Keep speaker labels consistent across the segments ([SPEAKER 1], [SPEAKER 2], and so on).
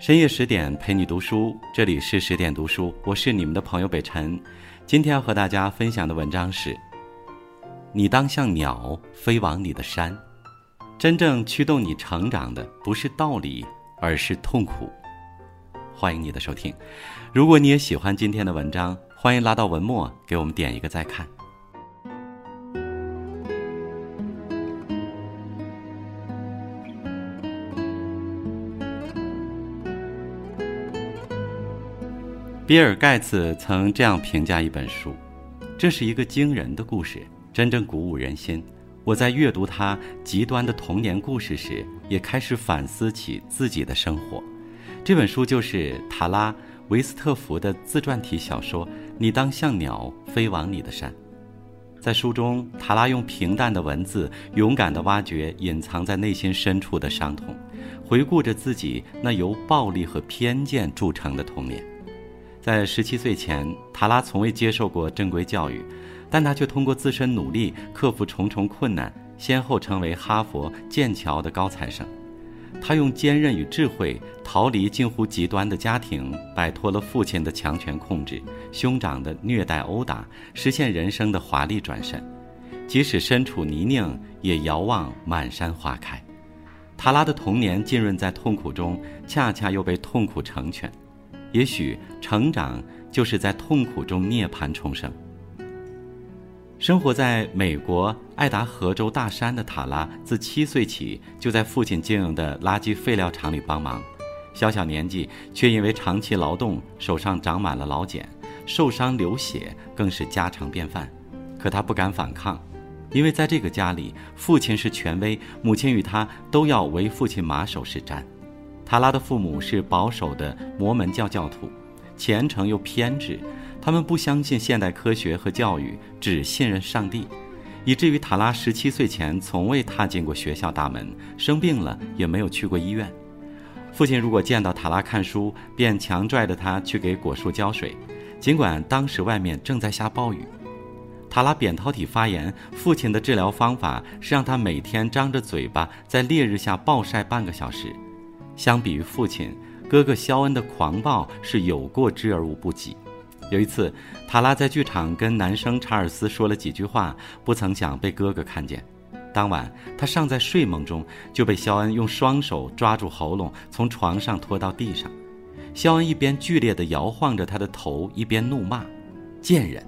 [SPEAKER 1] 深夜十点陪你读书，这里是十点读书，我是你们的朋友北辰。今天要和大家分享的文章是：你当像鸟飞往你的山。真正驱动你成长的不是道理，而是痛苦。欢迎你的收听。如果你也喜欢今天的文章，欢迎拉到文末给我们点一个再看。比尔·盖茨曾这样评价一本书：“这是一个惊人的故事，真正鼓舞人心。”我在阅读他极端的童年故事时，也开始反思起自己的生活。这本书就是塔拉·维斯特福的自传体小说《你当像鸟飞往你的山》。在书中，塔拉用平淡的文字，勇敢地挖掘隐藏在内心深处的伤痛，回顾着自己那由暴力和偏见铸成的童年。在十七岁前，塔拉从未接受过正规教育，但他却通过自身努力克服重重困难，先后成为哈佛、剑桥的高材生。他用坚韧与智慧逃离近乎极端的家庭，摆脱了父亲的强权控制、兄长的虐待殴打，实现人生的华丽转身。即使身处泥泞，也遥望满山花开。塔拉的童年浸润在痛苦中，恰恰又被痛苦成全。也许成长就是在痛苦中涅槃重生。生活在美国爱达荷州大山的塔拉，自七岁起就在父亲经营的垃圾废料厂里帮忙。小小年纪，却因为长期劳动，手上长满了老茧，受伤流血更是家常便饭。可他不敢反抗，因为在这个家里，父亲是权威，母亲与他都要为父亲马首是瞻。塔拉的父母是保守的摩门教教徒，虔诚又偏执。他们不相信现代科学和教育，只信任上帝，以至于塔拉十七岁前从未踏进过学校大门，生病了也没有去过医院。父亲如果见到塔拉看书，便强拽着他去给果树浇水，尽管当时外面正在下暴雨。塔拉扁桃体发炎，父亲的治疗方法是让他每天张着嘴巴在烈日下暴晒半个小时。相比于父亲，哥哥肖恩的狂暴是有过之而无不及。有一次，塔拉在剧场跟男生查尔斯说了几句话，不曾想被哥哥看见。当晚，他尚在睡梦中，就被肖恩用双手抓住喉咙，从床上拖到地上。肖恩一边剧烈地摇晃着他的头，一边怒骂：“贱人，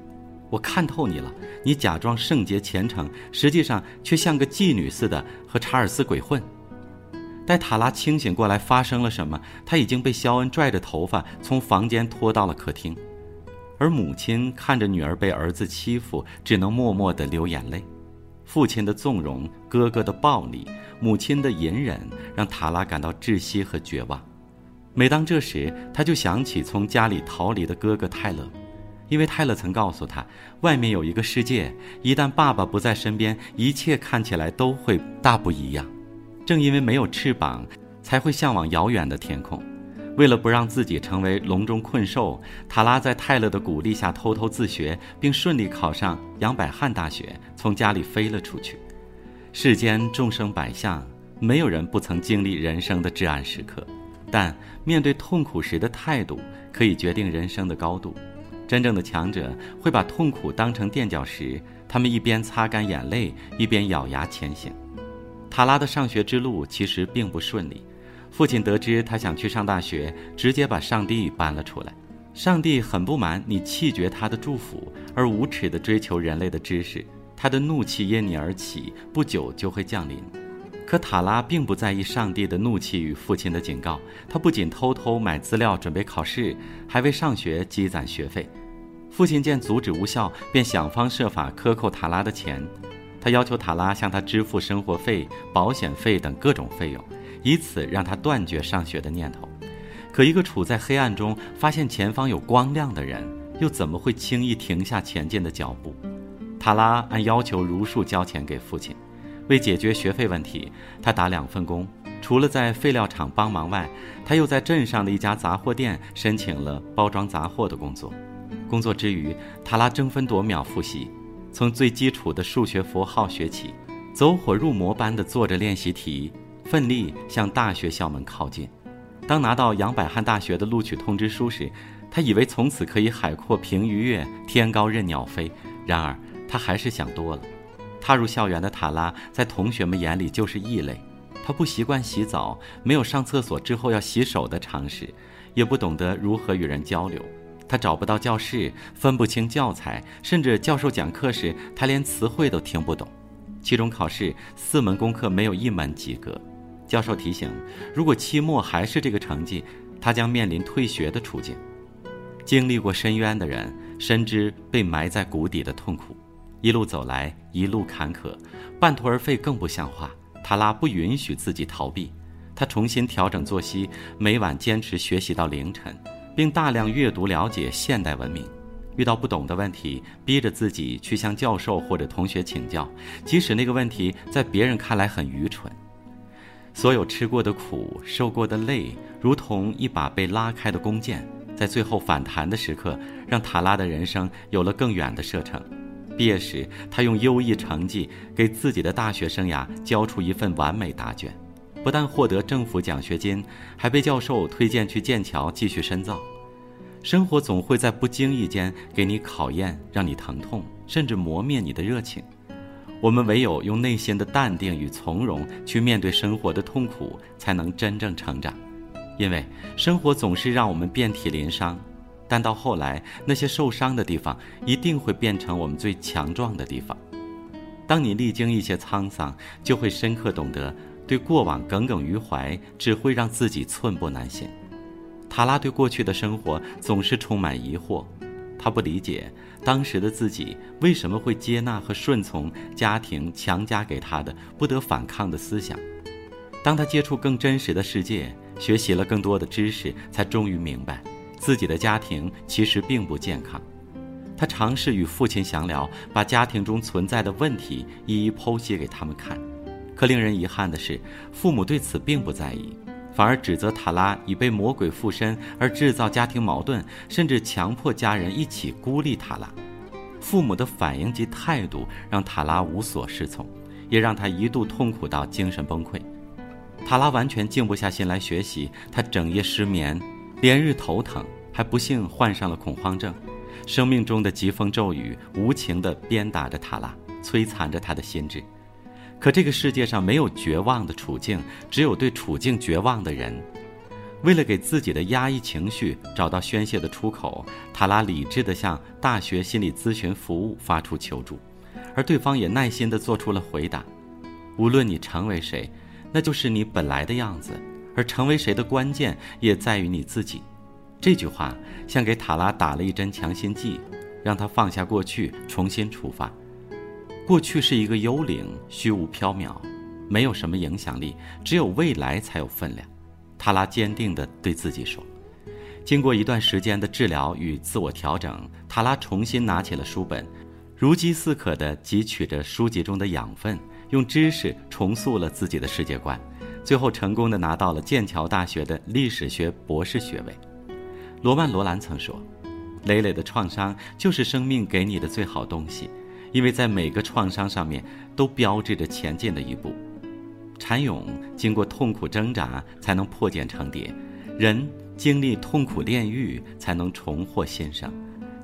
[SPEAKER 1] 我看透你了！你假装圣洁虔诚，实际上却像个妓女似的和查尔斯鬼混。”待塔拉清醒过来，发生了什么？他已经被肖恩拽着头发从房间拖到了客厅，而母亲看着女儿被儿子欺负，只能默默地流眼泪。父亲的纵容，哥哥的暴力，母亲的隐忍，让塔拉感到窒息和绝望。每当这时，他就想起从家里逃离的哥哥泰勒，因为泰勒曾告诉他，外面有一个世界，一旦爸爸不在身边，一切看起来都会大不一样。正因为没有翅膀，才会向往遥远的天空。为了不让自己成为笼中困兽，塔拉在泰勒的鼓励下偷偷自学，并顺利考上杨百翰大学，从家里飞了出去。世间众生百相，没有人不曾经历人生的至暗时刻，但面对痛苦时的态度，可以决定人生的高度。真正的强者会把痛苦当成垫脚石，他们一边擦干眼泪，一边咬牙前行。塔拉的上学之路其实并不顺利，父亲得知他想去上大学，直接把上帝搬了出来。上帝很不满你弃绝他的祝福，而无耻地追求人类的知识，他的怒气因你而起，不久就会降临。可塔拉并不在意上帝的怒气与父亲的警告，他不仅偷偷买资料准备考试，还为上学积攒学费。父亲见阻止无效，便想方设法克扣塔拉的钱。他要求塔拉向他支付生活费、保险费等各种费用，以此让他断绝上学的念头。可一个处在黑暗中发现前方有光亮的人，又怎么会轻易停下前进的脚步？塔拉按要求如数交钱给父亲。为解决学费问题，他打两份工，除了在废料厂帮忙外，他又在镇上的一家杂货店申请了包装杂货的工作。工作之余，塔拉争分夺秒复习。从最基础的数学符号学起，走火入魔般的做着练习题，奋力向大学校门靠近。当拿到杨百翰大学的录取通知书时，他以为从此可以海阔凭鱼跃，天高任鸟飞。然而，他还是想多了。踏入校园的塔拉，在同学们眼里就是异类。他不习惯洗澡，没有上厕所之后要洗手的常识，也不懂得如何与人交流。他找不到教室，分不清教材，甚至教授讲课时，他连词汇都听不懂。期中考试四门功课没有一门及格。教授提醒，如果期末还是这个成绩，他将面临退学的处境。经历过深渊的人，深知被埋在谷底的痛苦。一路走来，一路坎坷，半途而废更不像话。塔拉不允许自己逃避，他重新调整作息，每晚坚持学习到凌晨，并大量阅读了解现代文明。遇到不懂的问题，逼着自己去向教授或者同学请教，即使那个问题在别人看来很愚蠢。所有吃过的苦、受过的累，如同一把被拉开的弓箭，在最后反弹的时刻，让塔拉的人生有了更远的射程。毕业时，他用优异成绩给自己的大学生涯交出一份完美答卷，不但获得政府奖学金，还被教授推荐去剑桥继续深造。生活总会在不经意间给你考验，让你疼痛，甚至磨灭你的热情。我们唯有用内心的淡定与从容去面对生活的痛苦，才能真正成长。因为生活总是让我们遍体鳞伤，但到后来，那些受伤的地方一定会变成我们最强壮的地方。当你历经一些沧桑，就会深刻懂得，对过往耿耿于怀只会让自己寸步难行。塔拉对过去的生活总是充满疑惑。他不理解当时的自己为什么会接纳和顺从家庭强加给他的不得反抗的思想。当他接触更真实的世界，学习了更多的知识，才终于明白自己的家庭其实并不健康。他尝试与父亲详聊，把家庭中存在的问题一一剖析给他们看。可令人遗憾的是，父母对此并不在意。反而指责塔拉已被魔鬼附身，而制造家庭矛盾，甚至强迫家人一起孤立塔拉。父母的反应及态度让塔拉无所适从，也让他一度痛苦到精神崩溃。塔拉完全静不下心来学习，他整夜失眠，连日头疼，还不幸患上了恐慌症。生命中的疾风骤雨无情地鞭打着塔拉，摧残着他的心智。可这个世界上没有绝望的处境，只有对处境绝望的人。为了给自己的压抑情绪找到宣泄的出口，塔拉理智地向大学心理咨询服务发出求助，而对方也耐心地做出了回答。无论你成为谁，那就是你本来的样子，而成为谁的关键也在于你自己。这句话像给塔拉打了一针强心剂，让他放下过去，重新出发。过去是一个幽灵，虚无缥缈，没有什么影响力。只有未来才有分量。塔拉坚定地对自己说。经过一段时间的治疗与自我调整，塔拉重新拿起了书本，如饥似渴地汲取着书籍中的养分，用知识重塑了自己的世界观，最后成功地拿到了剑桥大学的历史学博士学位。罗曼·罗兰曾说：“累累的创伤就是生命给你的最好东西。”因为在每个创伤上面都标志着前进的一步。禅勇经过痛苦挣扎才能破茧成蝶，人经历痛苦炼狱才能重获新生。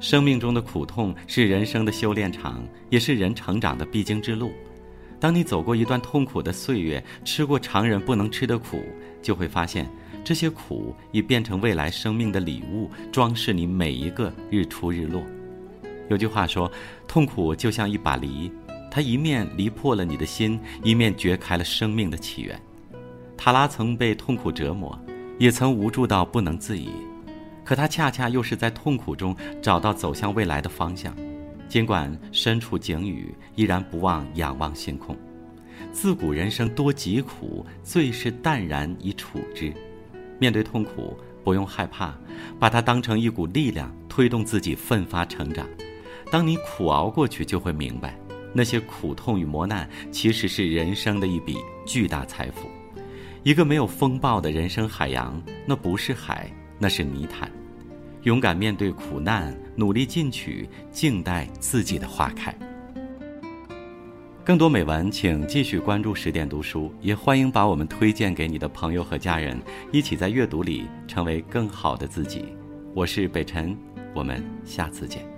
[SPEAKER 1] 生命中的苦痛是人生的修炼场，也是人成长的必经之路。当你走过一段痛苦的岁月，吃过常人不能吃的苦，就会发现这些苦已变成未来生命的礼物，装饰你每一个日出日落。有句话说，痛苦就像一把梨，它一面离破了你的心，一面掘开了生命的起源。塔拉曾被痛苦折磨，也曾无助到不能自已，可他恰恰又是在痛苦中找到走向未来的方向。尽管身处井宇，依然不忘仰望星空。自古人生多疾苦，最是淡然以处之。面对痛苦，不用害怕，把它当成一股力量，推动自己奋发成长。当你苦熬过去，就会明白，那些苦痛与磨难其实是人生的一笔巨大财富。一个没有风暴的人生海洋，那不是海，那是泥潭。勇敢面对苦难，努力进取，静待自己的花开。更多美文，请继续关注十点读书，也欢迎把我们推荐给你的朋友和家人，一起在阅读里成为更好的自己。我是北辰，我们下次见。